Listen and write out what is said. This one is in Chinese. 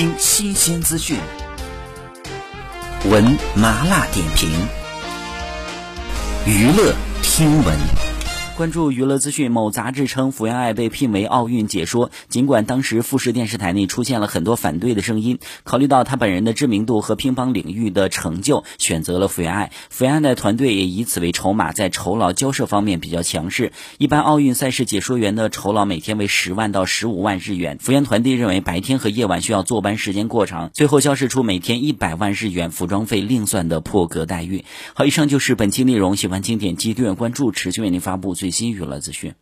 听新鲜资讯，闻麻辣点评，娱乐听闻。关注娱乐资讯，某杂志称福原爱被聘为奥运解说。尽管当时富士电视台内出现了很多反对的声音，考虑到她本人的知名度和乒乓领域的成就，选择了福原爱。福原爱的团队也以此为筹码，在酬劳交涉方面比较强势。一般奥运赛事解说员的酬劳每天为十万到十五万日元。福原团队认为白天和夜晚需要坐班时间过长，最后交涉出每天一百万日元服装费另算的破格待遇。好，以上就是本期内容，喜欢请点击订阅关注，持续为您发布最新娱乐资讯。